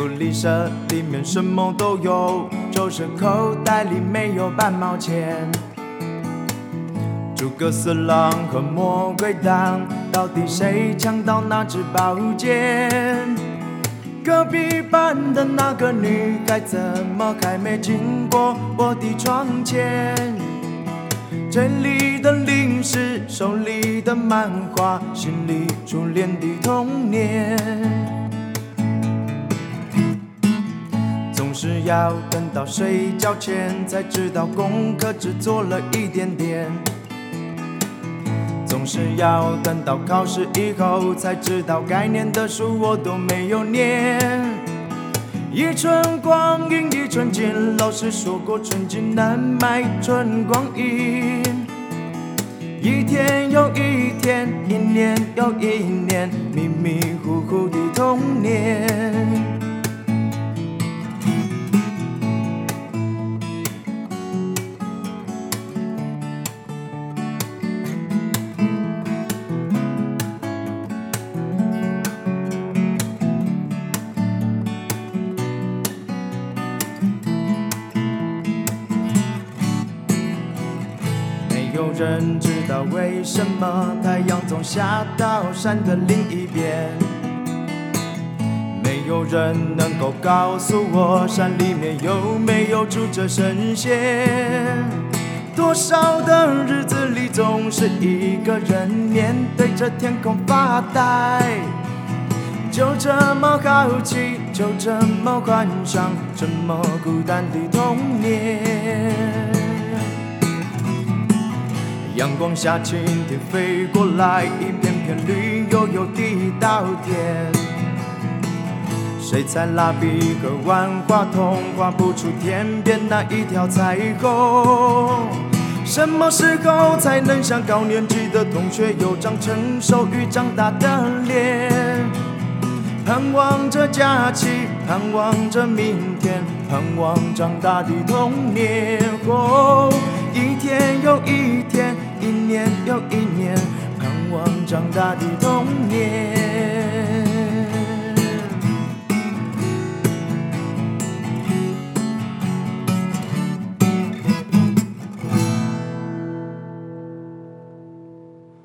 福利社里面什么都有，就是口袋里没有半毛钱。诸葛四郎和魔鬼党，到底谁抢到那支宝剑？隔壁班的那个女孩，怎么还没经过我的窗前？嘴里的零食，手里的漫画，心里初恋的童年。是要等到睡觉前，才知道功课只做了一点点。总是要等到考试以后，才知道该念的书我都没有念。一寸光阴一寸金，老师说过寸金难买寸光阴。一天又一天，一年又一年，迷迷糊糊的童年。有人知道为什么太阳总下到山的另一边。没有人能够告诉我，山里面有没有住着神仙。多少的日子里，总是一个人面对着天空发呆。就这么好奇，就这么幻想，这么孤单的童年。阳光下，蜻蜓飞过来，一片片绿油油的稻田。谁在蜡笔和万花筒画不出天边那一条彩虹？什么时候才能像高年级的同学有张成熟与长大的脸？盼望着假期，盼望着明天，盼望长大的童年。长大的童年。